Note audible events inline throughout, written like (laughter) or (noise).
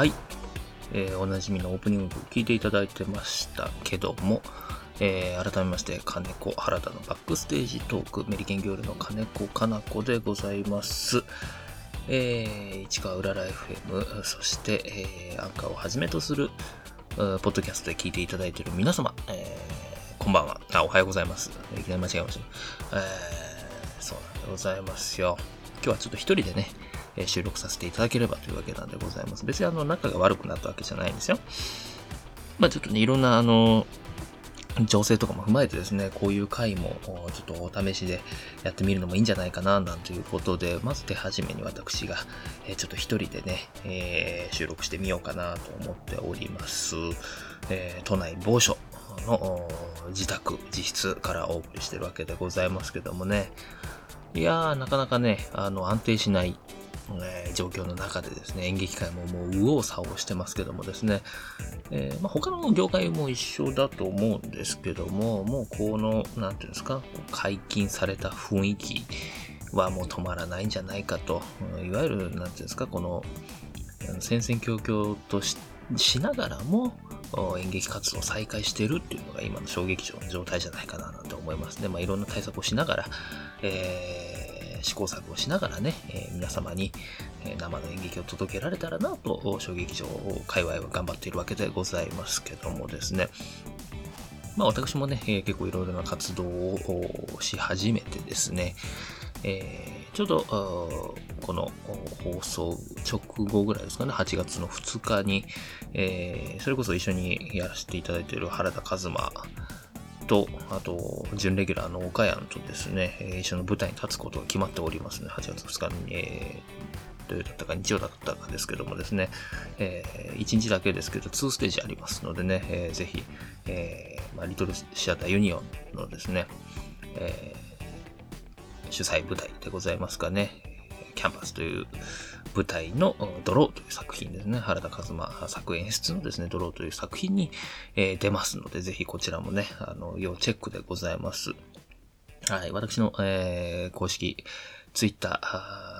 はい、えー、おなじみのオープニングを聞いていただいてましたけども、えー、改めまして、金子原田のバックステージトーク、メリケンギョールの金子かな子でございます。えー、市川うらら FM、そして、えー、アンカーをはじめとする、ポッドキャストで聞いていただいている皆様、えー、こんばんは。あ、おはようございます。いきなり間違えました。えー、そうなんでございますよ。今日はちょっと一人でね、え収録させていただければというわけなんでございます。別にあの、仲が悪くなったわけじゃないんですよ。まあちょっとね、いろんなあの、情勢とかも踏まえてですね、こういう回もちょっとお試しでやってみるのもいいんじゃないかな、なんていうことで、まず手始めに私が、えちょっと一人でね、えー、収録してみようかなと思っております。えー、都内某所の自宅、自室からお送りしてるわけでございますけどもね。いやー、なかなかね、あの、安定しないえ、状況の中でですね、演劇界ももう右往左往してますけどもですね、えー、まあ、他の業界も一緒だと思うんですけども、もうこの、なんていうんですか、解禁された雰囲気はもう止まらないんじゃないかと、いわゆる、なんていうんですか、この、戦々恐々とししながらも、演劇活動を再開してるっていうのが今の小劇場の状態じゃないかななんて思いますね。まあ、いろんな対策をしながら、えー試行錯誤しながらね、え、皆様に、え生の演劇を届けられたらなと、小劇場界隈は頑張っているわけでございますけどもですね。まあ私もね、え、結構いろいろな活動をし始めてですね、えー、ちょうど、この放送直後ぐらいですかね、8月の2日に、えー、それこそ一緒にやらせていただいている原田和馬と、あと、準レギュラーの岡山とですね、一緒の舞台に立つことが決まっておりますね。8月2日に、えー、土曜だったか日曜だったかですけどもですね、えー、1日だけですけど、2ステージありますのでね、えー、ぜひ、えーまあ、リトルシアターユニオンのですね、えー、主催舞台でございますかね、キャンパスという舞台のドローという作品ですね。原田和馬作演出のですね、ドローという作品に、え、出ますので、ぜひこちらもね、あの、要チェックでございます。はい、私の、えー、公式ツイッタ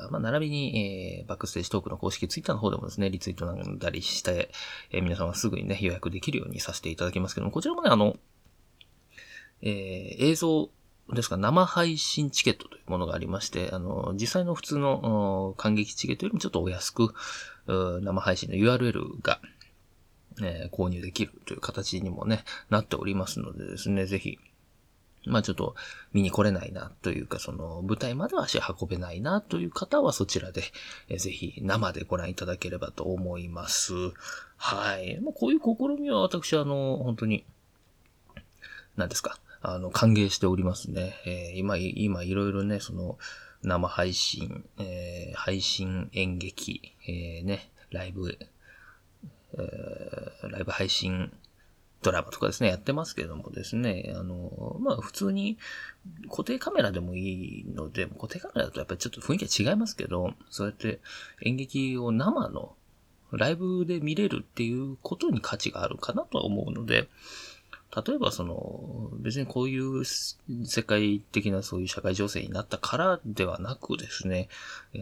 ー、まあ、並びに、えー、バックステージトークの公式ツイッターの方でもですね、リツイートなんだりして、えー、皆さんはすぐにね、予約できるようにさせていただきますけども、こちらもね、あの、えー、映像ですか、生配信チケットというものがありまして、あの、実際の普通の感激チケットよりもちょっとお安く、生配信の URL が、えー、購入できるという形にもね、なっておりますのでですね、ぜひ、まあちょっと見に来れないなというか、その舞台までは足運べないなという方はそちらで、えー、ぜひ生でご覧いただければと思います。はい。まあ、こういう試みは私はあの、本当に、何ですか。あの、歓迎しておりますね。えー、今、今、いろいろね、その、生配信、えー、配信演劇、えー、ね、ライブ、えー、ライブ配信ドラマとかですね、やってますけどもですね、あの、まあ普通に固定カメラでもいいので、固定カメラだとやっぱりちょっと雰囲気が違いますけど、そうやって演劇を生のライブで見れるっていうことに価値があるかなとは思うので、例えばその、別にこういう世界的なそういう社会情勢になったからではなくですね、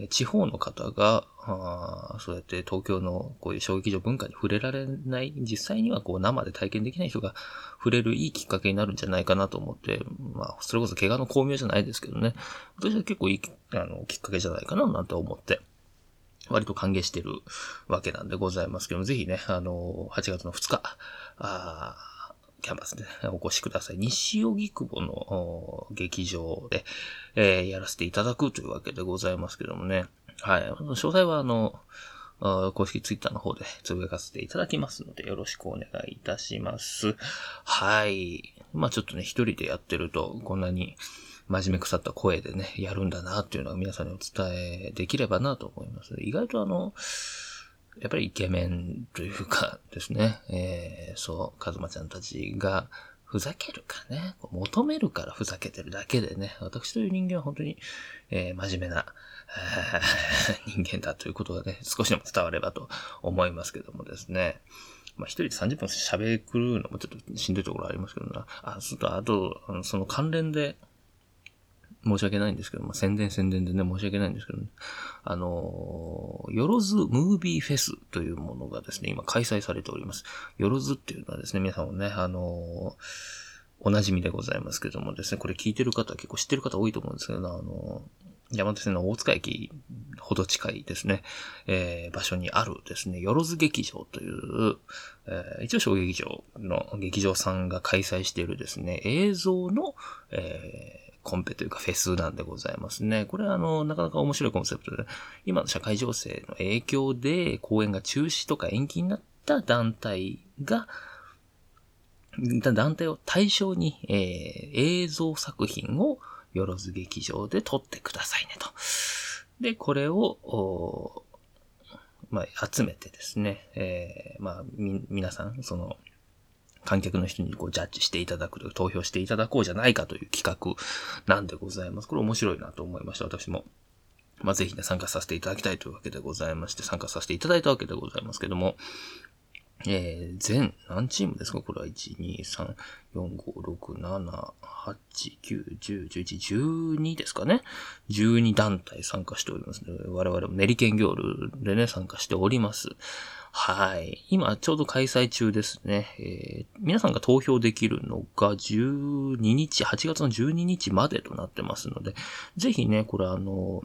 地方の方が、あそうやって東京のこういう小劇場文化に触れられない、実際にはこう生で体験できない人が触れるいいきっかけになるんじゃないかなと思って、まあ、それこそ怪我の巧妙じゃないですけどね、私は結構いいあのきっかけじゃないかななんて思って、割と歓迎してるわけなんでございますけども、ぜひね、あの、8月の2日、あキャンバスで (laughs) お越しください。西荻窪の劇場で、えー、やらせていただくというわけでございますけどもね。はい。詳細はあの、公式ツイッターの方でつぶやかせていただきますので、よろしくお願いいたします。はい。まあちょっとね、一人でやってると、こんなに真面目腐った声でね、やるんだなっていうのは皆さんにお伝えできればなと思います。意外とあの、やっぱりイケメンというかですね、(laughs) えー、そう、カズマちゃんたちが、ふざけるかね、求めるからふざけてるだけでね、私という人間は本当に、えー、真面目な、(laughs) 人間だということがね、少しでも伝わればと思いますけどもですね。まあ、一人で30分喋るのもちょっとしんどいところありますけどな。あ、そと、あと、その関連で、申し訳ないんですけど、まあ、宣伝宣伝でね、申し訳ないんですけど、ね、あのよろずムービーフェスというものがですね、今開催されております。よろずっていうのはですね、皆さんもね、あのお馴染みでございますけどもですね、これ聞いてる方は結構知ってる方多いと思うんですけど、あの山手線の大塚駅ほど近いですね、えー、場所にあるですね、よろず劇場という、えー、一応小劇場の劇場さんが開催しているですね、映像の、えー、コンペというかフェスなんでございますね。これはあの、なかなか面白いコンセプトで、今の社会情勢の影響で公演が中止とか延期になった団体が、団体を対象に、えー、映像作品をよろず劇場で撮ってくださいねと。で、これを、まあ、集めてですね、えー、まあ、み、皆さん、その、観客の人にこうジャッジしていただくと、投票していただこうじゃないかという企画なんでございます。これ面白いなと思いました、私も。まあ、ぜひね、参加させていただきたいというわけでございまして、参加させていただいたわけでございますけども、えー、全、何チームですか？これは1、2、3、4、5、6、7、8、9、10、11、12ですかね ?12 団体参加しておりますの、で、我々も練り剣ギョールでね、参加しております。はい。今、ちょうど開催中ですね。えー、皆さんが投票できるのが12日、8月の12日までとなってますので、ぜひね、これあの、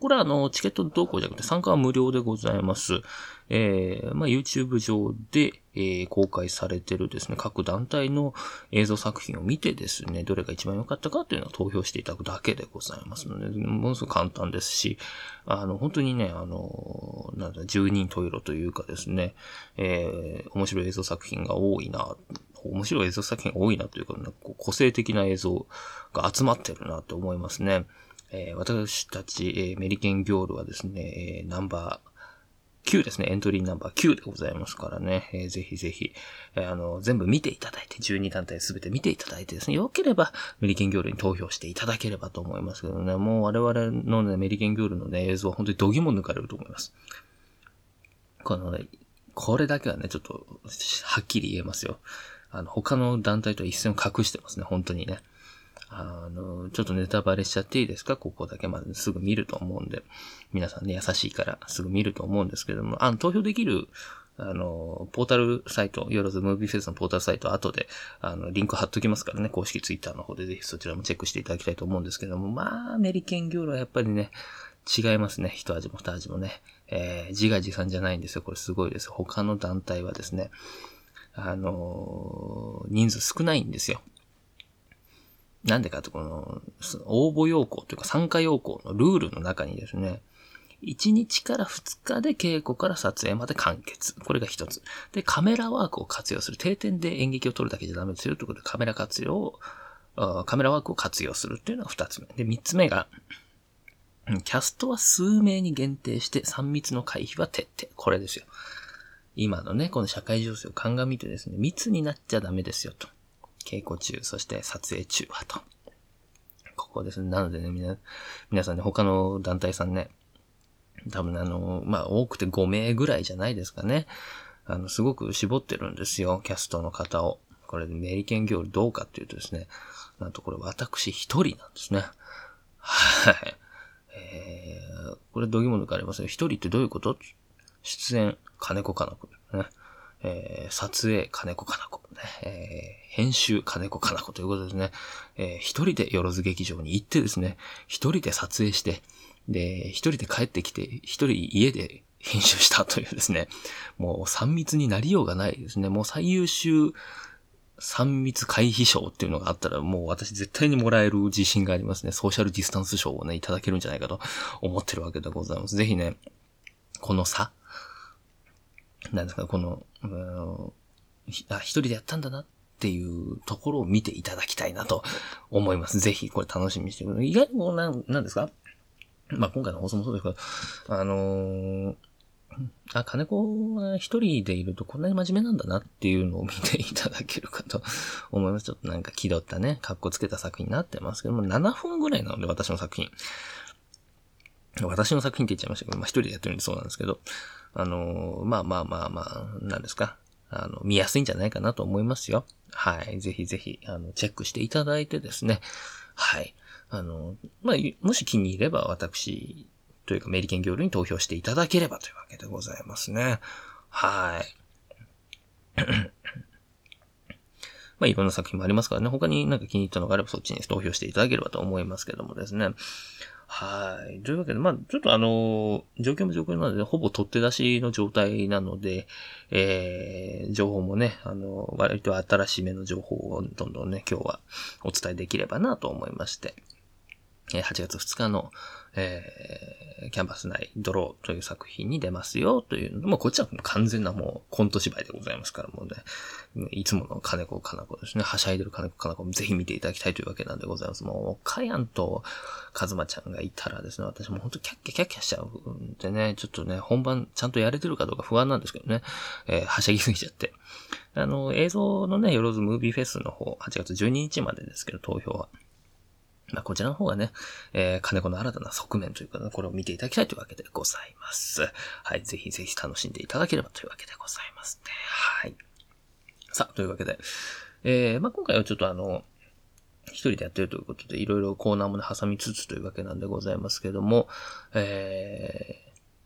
これあの、チケット同行じゃなくて参加は無料でございます。えー、まあ、YouTube 上で、えー、公開されてるですね、各団体の映像作品を見てですね、どれが一番良かったかというのを投票していただくだけでございますので、ものすごく簡単ですし、あの、本当にね、あの、なんだ、十人十色というかですね、えー、面白い映像作品が多いな、面白い映像作品が多いなというか、個性的な映像が集まってるなと思いますね。えー、私たち、えー、メリケンギョールはですね、えー、ナンバー9ですね。エントリーナンバー9でございますからね。えー、ぜひぜひ、えー、あの、全部見ていただいて、12団体すべて見ていただいてですね、良ければ、メリケンギョールに投票していただければと思いますけどね、もう我々のね、メリケンギョールのね、映像は本当に度肝抜かれると思います。このね、これだけはね、ちょっと、はっきり言えますよ。あの、他の団体とは一線を隠してますね、本当にね。あの、ちょっとネタバレしちゃっていいですか？ここだけまですぐ見ると思うんで。皆さんね、優しいからすぐ見ると思うんですけども、あの、投票できる、あの、ポータルサイト、よろずムービーフェスのポータルサイト、後で、あの、リンク貼っときますからね、公式ツイッターの方でぜひそちらもチェックしていただきたいと思うんですけども、まあ、メリケン業路はやっぱりね、違いますね。一味も二味もね。えー、自画自賛じゃないんですよ。これすごいです。他の団体はですね、あのー、人数少ないんですよ。なんでかと、この、応募要項というか参加要項のルールの中にですね、1日から2日で稽古から撮影まで完結。これが一つ。で、カメラワークを活用する。定点で演劇を撮るだけじゃダメですよ。ということで、カメラ活用をカメラワークを活用するっていうのが二つ目。で、三つ目が、キャストは数名に限定して3密の回避は徹底。これですよ。今のね、この社会情勢を鑑みてですね、密になっちゃダメですよと。稽古中、そして撮影中はと。ここですね。なのでね、みな、皆さんね、他の団体さんね、多分あの、まあ、多くて5名ぐらいじゃないですかね。あの、すごく絞ってるんですよ、キャストの方を。これ、メリケン業どうかっていうとですね、なんとこれ私一人なんですね。はい。えー、これどぎも抜かれますよ。一人ってどういうこと？出演、金子かな子ね。えー、撮影、金子かな子、ね、えー、編集、金子かな子ということですね。えー、一人でよろず劇場に行ってですね、一人で撮影して、で、一人で帰ってきて、一人家で編集したというですね、もう3密になりようがないですね。もう最優秀3密回避賞っていうのがあったら、もう私絶対にもらえる自信がありますね。ソーシャルディスタンス賞をね、いただけるんじゃないかと思ってるわけでございます。ぜひね、この差、なんですか、この、あ、一人でやったんだなっていうところを見ていただきたいなと思います。ぜひ、これ楽しみにしてください。意外にもう、なん、なんですか？まあ、今回の放送もそうですけど、あのー、あ、金子は一人でいるとこんなに真面目なんだなっていうのを見ていただけるかと思います。ちょっとなんか気取ったね、格好つけた作品になってますけども、7分ぐらいなので、私の作品。私の作品って言っちゃいましたけど、まあ一人でやってるんでそうなんですけど、あの、まあまあまあまあ、なんですか？あの、見やすいんじゃないかなと思いますよ。はい。ぜひぜひ、あの、チェックしていただいてですね。はい。あの、まあ、もし気に入れば私というかメリケンギョールに投票していただければというわけでございますね。はい。(coughs) まあ、いろんな作品もありますからね。他になんか気に入ったのがあればそっちに投票していただければと思いますけどもですね。はい。というわけで、まあ、ちょっとあの、状況も状況なので、ほぼ取って出しの状態なので、えー、情報もね、あの、割と新しめの情報をどんどんね、今日はお伝えできればなと思いまして、8月2日の、えキャンバス内ドローという作品に出ますよというの、もこっちは完全なもうコント芝居でございますから、もうね、いつもの金子かな子ですね、はしゃいでる金子かな子もぜひ見ていただきたいというわけなんでございます。もう、かやんとかずまちゃんがいたらですね、私も本当キャッキャキャッキャしちゃうんでね、ちょっとね、本番ちゃんとやれてるかどうか不安なんですけどね、えー、はしゃぎすぎちゃって。あの、映像のね、よろずムービーフェスの方、8月12日までですけど、投票は。まあ、こちらの方がね、えー、金子の新たな側面というか、ね、これを見ていただきたいというわけでございます。はい、ぜひぜひ楽しんでいただければというわけでございますね。はい。さあ、というわけで、えー、まあ、今回はちょっとあの、一人でやってるということで、いろいろコーナーもね、挟みつつというわけなんでございますけども、えー、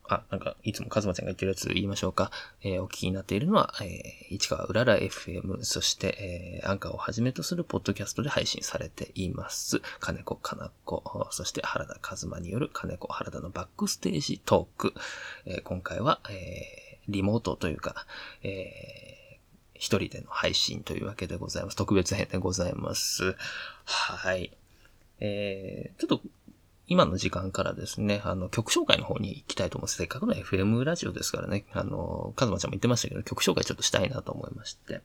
あ、なんか、いつもカズマちゃんが言ってるやつ言いましょうか。えー、お聞きになっているのは、えー、市川うらら FM、そして、えー、アンカーをはじめとするポッドキャストで配信されています。金子かな子、そして原田和馬による金子原田のバックステージトーク。えー、今回は、えー、リモートというか、えー、一人での配信というわけでございます。特別編でございます。はい。えー、ちょっと今の時間からですね、あの、曲紹介の方に行きたいと思います。せっかくの FM ラジオですからね、あの、カズマちゃんも言ってましたけど、曲紹介ちょっとしたいなと思いまして。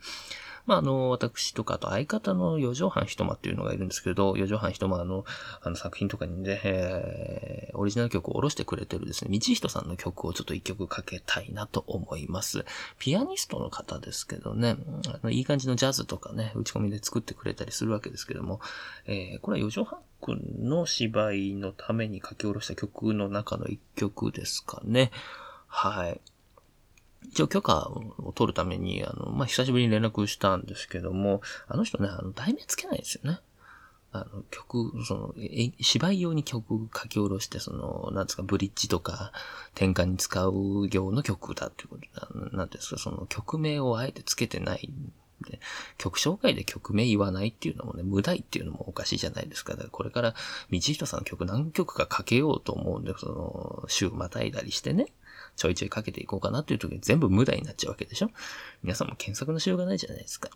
まあ、あの、私とか、あと相方の四畳半一間っていうのがいるんですけど、四畳半一間の、あの作品とかにね、えー、オリジナル曲を下ろしてくれてるですね、道人さんの曲をちょっと一曲かけたいなと思います。ピアニストの方ですけどね、あのいい感じのジャズとかね、打ち込みで作ってくれたりするわけですけども、えー、これは四畳半くんの芝居のために書き下ろした曲の中の一曲ですかね。はい。一応許可を取るために、あの、まあ、久しぶりに連絡したんですけども、あの人ね、あの、題名つけないんですよね。あの、曲、その、え、芝居用に曲書き下ろして、その、なんですか、ブリッジとか、転換に使う用の曲だっていうことなんですか、その曲名をあえてつけてないんで、曲紹介で曲名言わないっていうのもね、無題っていうのもおかしいじゃないですか。だからこれから、道人さんの曲何曲かかけようと思うんで、その、週またいだりしてね、ちょいちょいかけていこうかなっていう時に全部無駄になっちゃうわけでしょ？皆さんも検索のしようがないじゃないですか。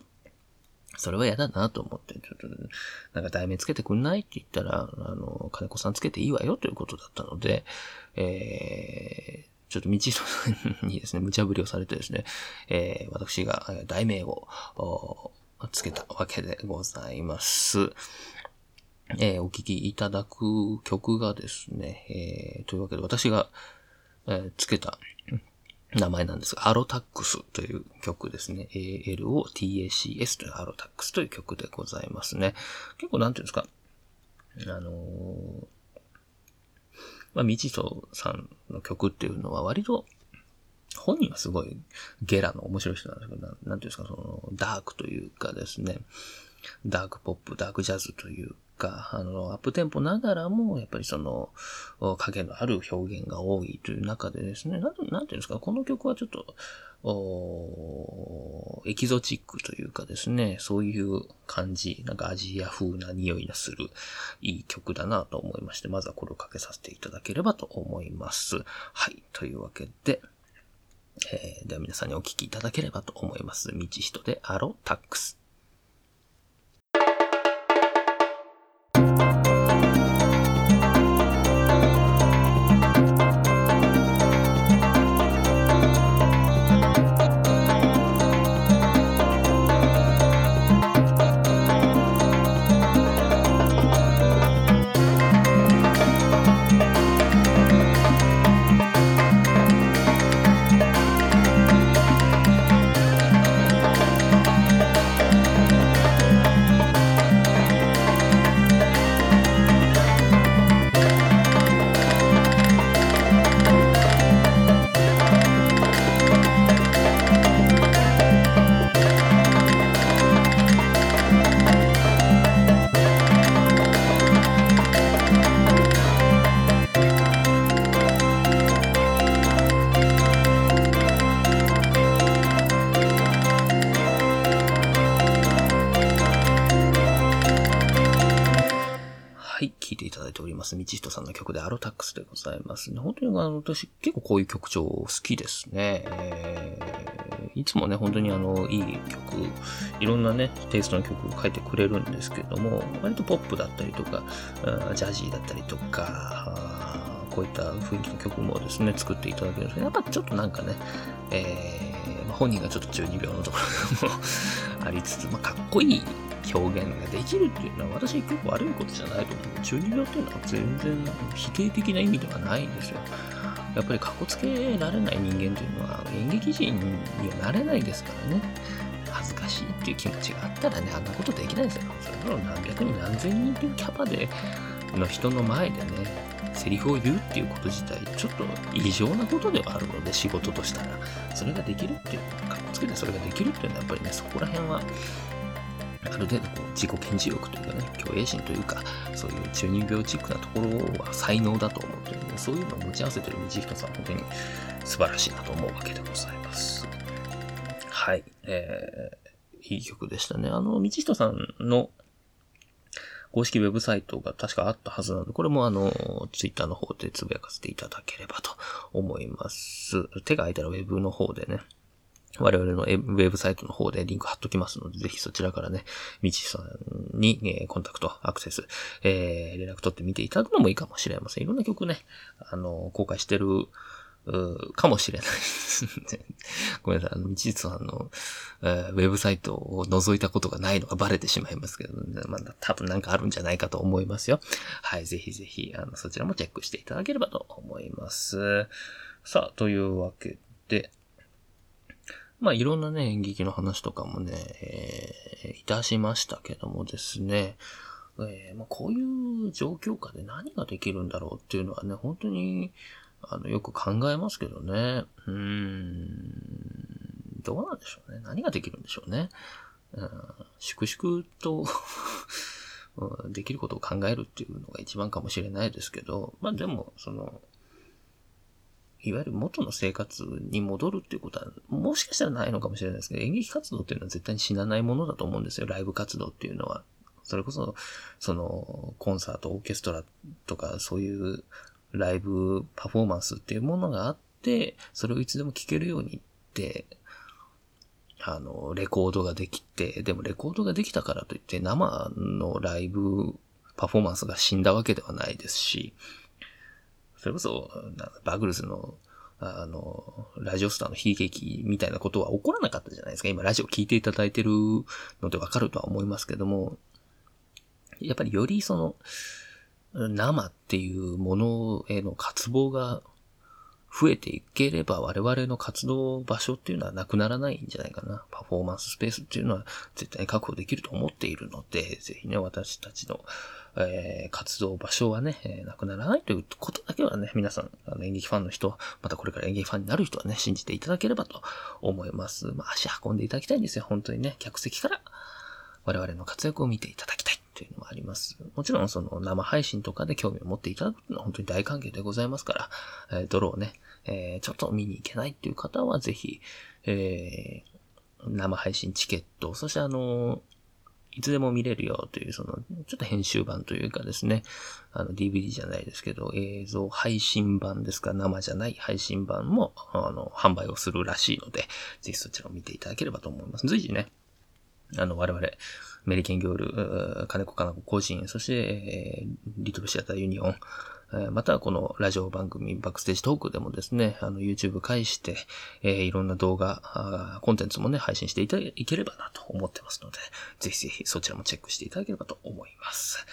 それは嫌だなと思って、ちょっと、なんか題名つけてくんないって言ったら、あの、金子さんつけていいわよということだったので、えー、ちょっと道人にですね、無茶ぶりをされてですね、えー、私が題名をつけたわけでございます。えー、お聴きいただく曲がですね、えー、というわけで私が、え、つけた名前なんですが、アロタックスという曲ですね。ALOTACS というアロタックスという曲でございますね。結構なんていうんですか、あのー、まあ、みちそさんの曲っていうのは割と、本人はすごいゲラの面白い人なんですけど、なんていうんですか、その、ダークというかですね、ダークポップ、ダークジャズというか、あの、アップテンポながらも、やっぱりその、影のある表現が多いという中でですね、なんていうんですか、この曲はちょっと、おエキゾチックというかですね、そういう感じ、なんかアジア風な匂いがするいい曲だなと思いまして、まずはこれをかけさせていただければと思います。はい、というわけで、えー、では皆さんにお聴きいただければと思います。道人でアロタックス。道人さんの曲でアロタックスでございますね。本当にあの、私結構こういう曲調好きですね。えー、いつもね、本当にあの、いい曲、いろんなね、テイストの曲を書いてくれるんですけども、割とポップだったりとか、ジャジーだったりとか、こういった雰囲気の曲もですね、作っていただけるんですけど、やっぱちょっとなんかね、えー、本人がちょっと中二病のところも (laughs) ありつつ、まあ、かっこいい表現ができるっていうのは私結構悪いことじゃないと思う。中二病っていうのは全然否定的な意味ではないんですよ。やっぱりかっこつけられない人間というのは演劇人にはなれないですからね。恥ずかしいっていう気持ちがあったらね、あんなことできないですよ。それから何百人何千人というキャパでの人の前でね、セリフを言うっていうこと自体、ちょっと異常なことではあるので、仕事としたら。それができるっていう、かっこつけてそれができるっていうのは、やっぱりね、そこら辺は、ある程度こう自己顕示欲というかね、虚栄心というか、そういう中二病チックなところは才能だと思ってるので、そういうのを持ち合わせてる道人さん、本当に素晴らしいなと思うわけでございます。はい。えー、いい曲でしたね。あの、道人さんの公式ウェブサイトが確かあったはずなので、これもあの、ツイッターの方でつぶやかせていただければと思います。手が空いたらウェブの方でね、我々のウェブサイトの方でリンク貼っときますので、ぜひそちらからね、みちさんに、えー、コンタクト、アクセス、えー、連絡取ってみていただくのもいいかもしれません。いろんな曲ね、あの、公開してる、かもしれない (laughs) ごめんなさい。あの、みちさんの、えー、ウェブサイトを覗いたことがないのがバレてしまいますけど、ね、まあ、多分なんかあるんじゃないかと思いますよ。はい、ぜひぜひ、あの、そちらもチェックしていただければと思います。さあ、というわけで、まあいろんなね、演劇の話とかもね、えー、いたしましたけどもですね、えーまあ、こういう状況下で何ができるんだろうっていうのはね、本当に、あの、よく考えますけどね。うーん、どうなんでしょうね。何ができるんでしょうね。うん、粛々と (laughs) できることを考えるっていうのが一番かもしれないですけど、まあでも、その、いわゆる元の生活に戻るっていうことは、もしかしたらないのかもしれないですけど、演劇活動っていうのは絶対に死なないものだと思うんですよ。ライブ活動っていうのは。それこそ、その、コンサート、オーケストラとか、そういうライブパフォーマンスっていうものがあって、それをいつでも聴けるようにって、あの、レコードができて、でもレコードができたからといって生のライブパフォーマンスが死んだわけではないですし、それこそ、バグルズの、あの、ラジオスターの悲劇みたいなことは起こらなかったじゃないですか。今、ラジオ聞いていただいてるのでわかるとは思いますけども、やっぱりよりその、生っていうものへの渇望が増えていければ我々の活動場所っていうのはなくならないんじゃないかな。パフォーマンススペースっていうのは絶対に確保できると思っているので、ぜひね、私たちのえー、活動場所はね、えー、なくならないということだけはね、皆さん、あの演劇ファンの人、またこれから演劇ファンになる人はね、信じていただければと思います。まあ、足運んでいただきたいんですよ。本当にね、客席から我々の活躍を見ていただきたいというのもあります。もちろん、その生配信とかで興味を持っていただくのは本当に大歓迎でございますから、えー、泥をね、えー、ちょっと見に行けないっていう方はぜひ、えー、生配信チケット、そしてあのいつでも見れるよという、その、ちょっと編集版というかですね、あの、DVD じゃないですけど、映像配信版ですか、生じゃない配信版も、あの、販売をするらしいので、ぜひそちらを見ていただければと思います。随時ね、あの、我々、メリケンギョール、金子かな子個人、そして、えー、リトルシアターユニオン、またはこのラジオ番組バックステージトークでもですね、あの YouTube 介して、えー、いろんな動画、コンテンツもね、配信していたいければなと思ってますので、ぜひぜひそちらもチェックしていただければと思います。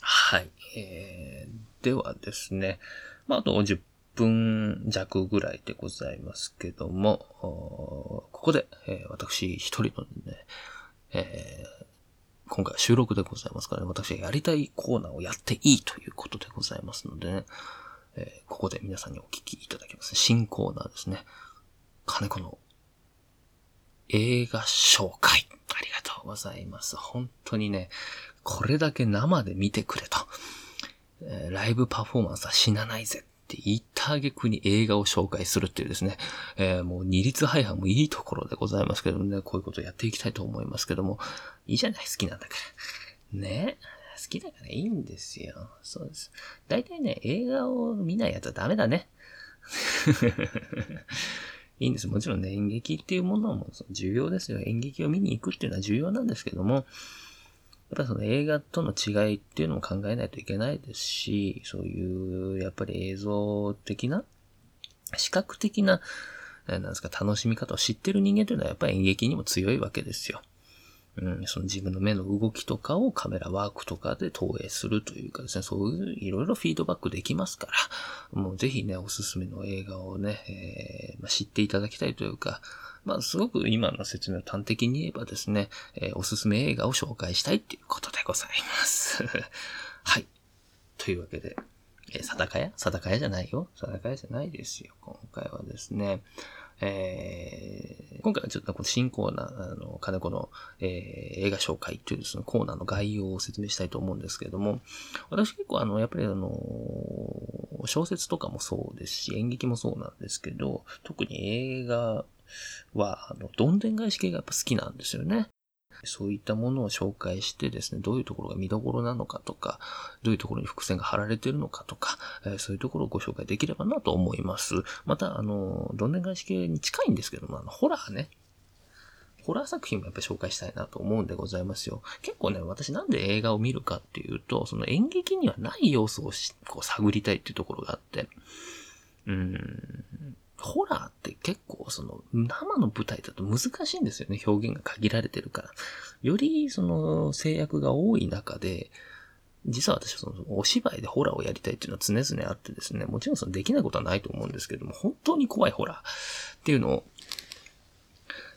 はい。えー、ではですね、まあ、あと10分弱ぐらいでございますけども、ここで、えー、私一人のね、えー、今回は収録でございますからね、私がやりたいコーナーをやっていいということでございますのでね、えー、ここで皆さんにお聞きいただきます。新コーナーですね。金子の映画紹介。ありがとうございます。本当にね、これだけ生で見てくれと。えー、ライブパフォーマンスは死なないぜって言った挙句に映画を紹介するっていうですね、えー、もう二律背反もいいところでございますけどもね、こういうことをやっていきたいと思いますけども、いいじゃない、好きなんだから。ね好きだからいいんですよ。そうです。大体ね、映画を見ないやつはダメだね。(laughs) いいんです。もちろんね、演劇っていうものも重要ですよ。演劇を見に行くっていうのは重要なんですけども、やっぱその映画との違いっていうのも考えないといけないですし、そういう、やっぱり映像的な、視覚的な、なんですか、楽しみ方を知ってる人間というのはやっぱり演劇にも強いわけですよ。うん、その自分の目の動きとかをカメラワークとかで投影するというかですね、そういういろいろフィードバックできますから、もうぜひね、おすすめの映画をね、えーまあ、知っていただきたいというか、まあ、すごく今の説明を端的に言えばですね、えー、おすすめ映画を紹介したいっていうことでございます。(laughs) はい。というわけで、えー、定かや？定かやじゃないよ。定かやじゃないですよ。今回はですね、えー、今回はちょっと新コーナー、あの、金子の、えー、映画紹介というその、コーナーの概要を説明したいと思うんですけれども、私結構あの、やっぱりあの、小説とかもそうですし、演劇もそうなんですけど、特に映画は、あの、どんでん返し系がやっぱ好きなんですよね。そういったものを紹介してですね、どういうところが見どころなのかとか、どういうところに伏線が張られてるのかとか、え、そういうところをご紹介できればなと思います。また、あの、どんでん返し系に近いんですけども、あの、ホラーね。ホラー作品もやっぱり紹介したいなと思うんでございますよ。結構ね、私なんで映画を見るかっていうと、その演劇にはない要素をこう探りたいっていうところがあって、うん、ホラーって結構その生の舞台だと難しいんですよね。表現が限られてるから。よりその制約が多い中で、実は私はそのお芝居でホラーをやりたいっていうのは常々あってですね、もちろんそのできないことはないと思うんですけども、本当に怖いホラーっていうのを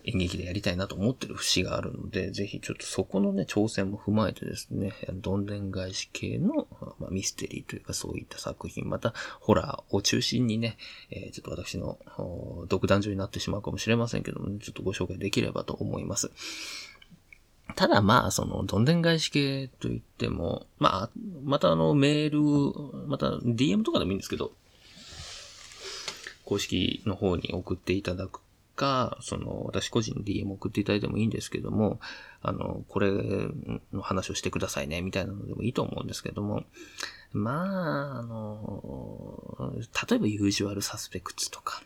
演劇でやりたいなと思ってる節があるので、ぜひちょっとそこのね、挑戦も踏まえてですね、どんでん返し系の、ま、ミステリーというかそういった作品、またホラーを中心にね、えー、ちょっと私の独壇場になってしまうかもしれませんけども、ね、ちょっとご紹介できればと思います。ただまあ、その、どんでん返し系といっても、まあ、またあの、メール、また DM とかでもいいんですけど、公式の方に送っていただくか、その、私個人で DM 送っていただいてもいいんですけども、あの、これの話をしてくださいね、みたいなのでもいいと思うんですけども、まあ、あの、例えばユージュアルサスペクツとか、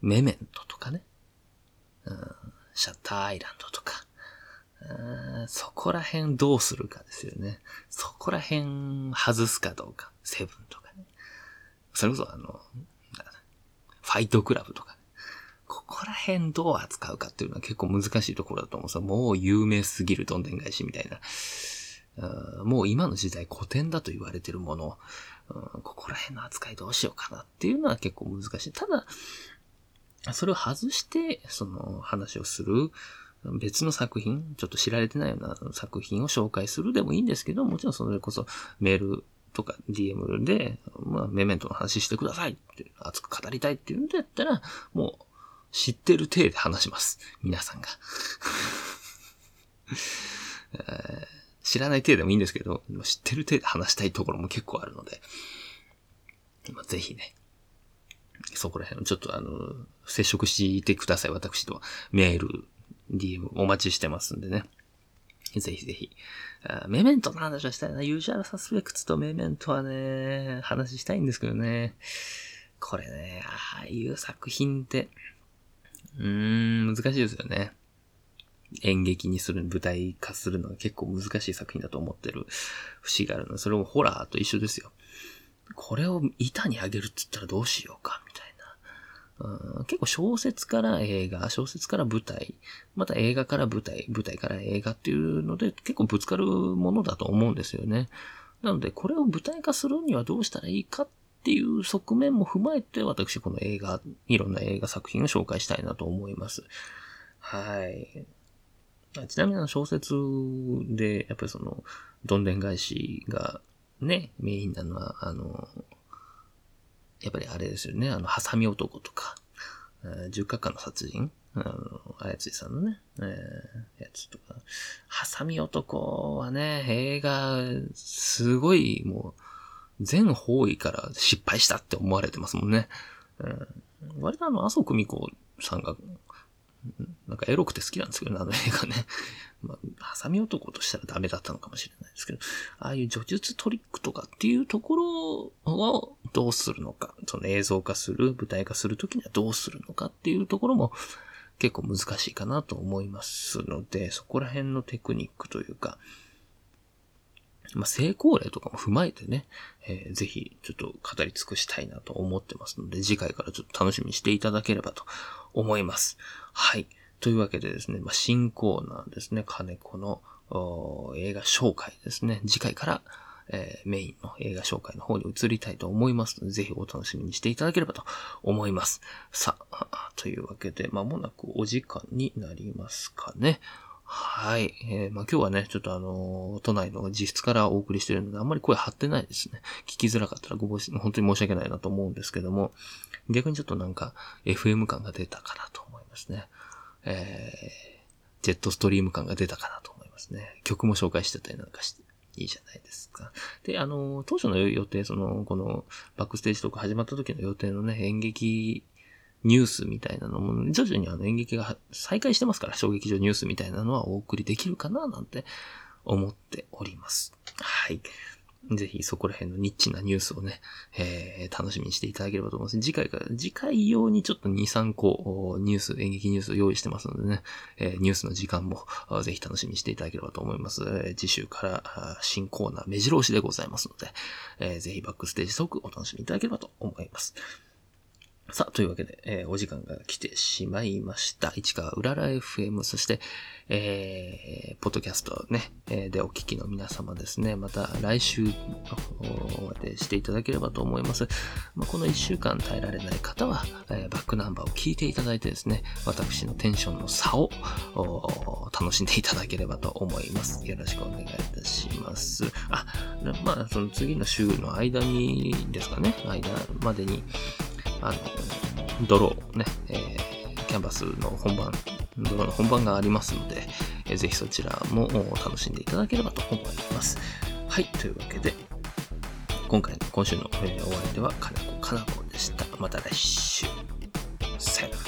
メメントとかね、うん、シャッターアイランドとか、そこら辺どうするかですよね。そこら辺外すかどうか。セブンとかね。それこそあの、ファイトクラブとかここら辺どう扱うかっていうのは結構難しいところだと思うさ。もう有名すぎるどんでん返しみたいな。もう今の時代古典だと言われてるもの、ここら辺の扱いどうしようかなっていうのは結構難しい。ただ、それを外して、その話をする別の作品、ちょっと知られてないような作品を紹介するでもいいんですけど、もちろんそれこそメールとか DM で、まあ、メメントの話してくださいって、熱く語りたいっていうんだったら、もう、知ってる体で話します。皆さんが。知らない体でもいいんですけど、知ってる体で話したいところも結構あるので、まあ、ぜひね、そこら辺、ちょっとあの、接触してください。私とメール、DM お待ちしてますんでね。ぜひぜひ。メメントの話はしたいな。ユージャルサスペクツとメメントはね、話したいんですけどね。これね、ああいう作品って、うーん、難しいですよね。演劇にする、舞台化するのは結構難しい作品だと思ってる節があるので、それもホラーと一緒ですよ。これを板にあげるって言ったらどうしようか、みたいな。うん、結構小説から映画、小説から舞台、また映画から舞台、舞台から映画っていうので結構ぶつかるものだと思うんですよね。なので、これを舞台化するにはどうしたらいいかっっていう側面も踏まえて、私この映画、いろんな映画作品を紹介したいなと思います。はい。ちなみにあの小説で、やっぱりその、どんでん返しがね、メインなのは、あの、やっぱりあれですよね、あの、ハサミ男とか、十角館の殺人？あの、あやついさんのね、えー、やつとか。ハサミ男はね、映画、すごい、もう、全方位から失敗したって思われてますもんね。うん、割とあの、麻生久美子さんが、なんかエロくて好きなんですけどね、あの映画ね。(laughs) まあハサミ男としたらダメだったのかもしれないですけど、ああいう叙述トリックとかっていうところをどうするのか、その映像化する、舞台化するときにはどうするのかっていうところも結構難しいかなと思いますので、そこら辺のテクニックというか、まあ、成功例とかも踏まえてね、えー、ぜひちょっと語り尽くしたいなと思ってますので、次回からちょっと楽しみにしていただければと思います。はい。というわけでですね、まあ、新コーナーですね、金子の映画紹介ですね。次回から、えー、メインの映画紹介の方に移りたいと思いますので、ぜひお楽しみにしていただければと思います。さあ、というわけで、まもなくお時間になりますかね。はい。えー、まあ、今日はね、ちょっとあのー、都内の自室からお送りしてるので、あんまり声張ってないですね。聞きづらかったらご本当に申し訳ないなと思うんですけども、逆にちょっとなんか、FM 感が出たかなと思いますね。えー、ジェットストリーム感が出たかなと思いますね。曲も紹介してたりなんかして。いいじゃないですか。で、あの、当初の予定、その、この、バックステージとか始まった時の予定のね、演劇ニュースみたいなのも、徐々にあの演劇が再開してますから、小劇場ニュースみたいなのはお送りできるかななんて思っております。はい。ぜひそこら辺のニッチなニュースをね、えー、楽しみにしていただければと思います。次回から、次回用にちょっと2、3個ニュース、演劇ニュースを用意してますのでね、えー、ニュースの時間もぜひ楽しみにしていただければと思います。次週から新コーナー目白押しでございますので、えー、ぜひバックステージトークお楽しみいただければと思います。さあ、というわけで、えー、お時間が来てしまいました。市川うらら FM、そして、えー、ポッドキャストね、えー、でお聞きの皆様ですね、また来週までしていただければと思います。まあ、この1週間耐えられない方は、えー、バックナンバーを聞いていただいてですね、私のテンションの差を楽しんでいただければと思います。よろしくお願いいたします。あ、まあ、その次の週の間にですかね、間までに、あの、ドローね、えー、キャンバスの本番、ドローの本番がありますので、えー、ぜひそちらも楽しんでいただければと思います。はい、というわけで、今回の、今週の、えー、お相手は金子かな子でした。また来週。さよなら。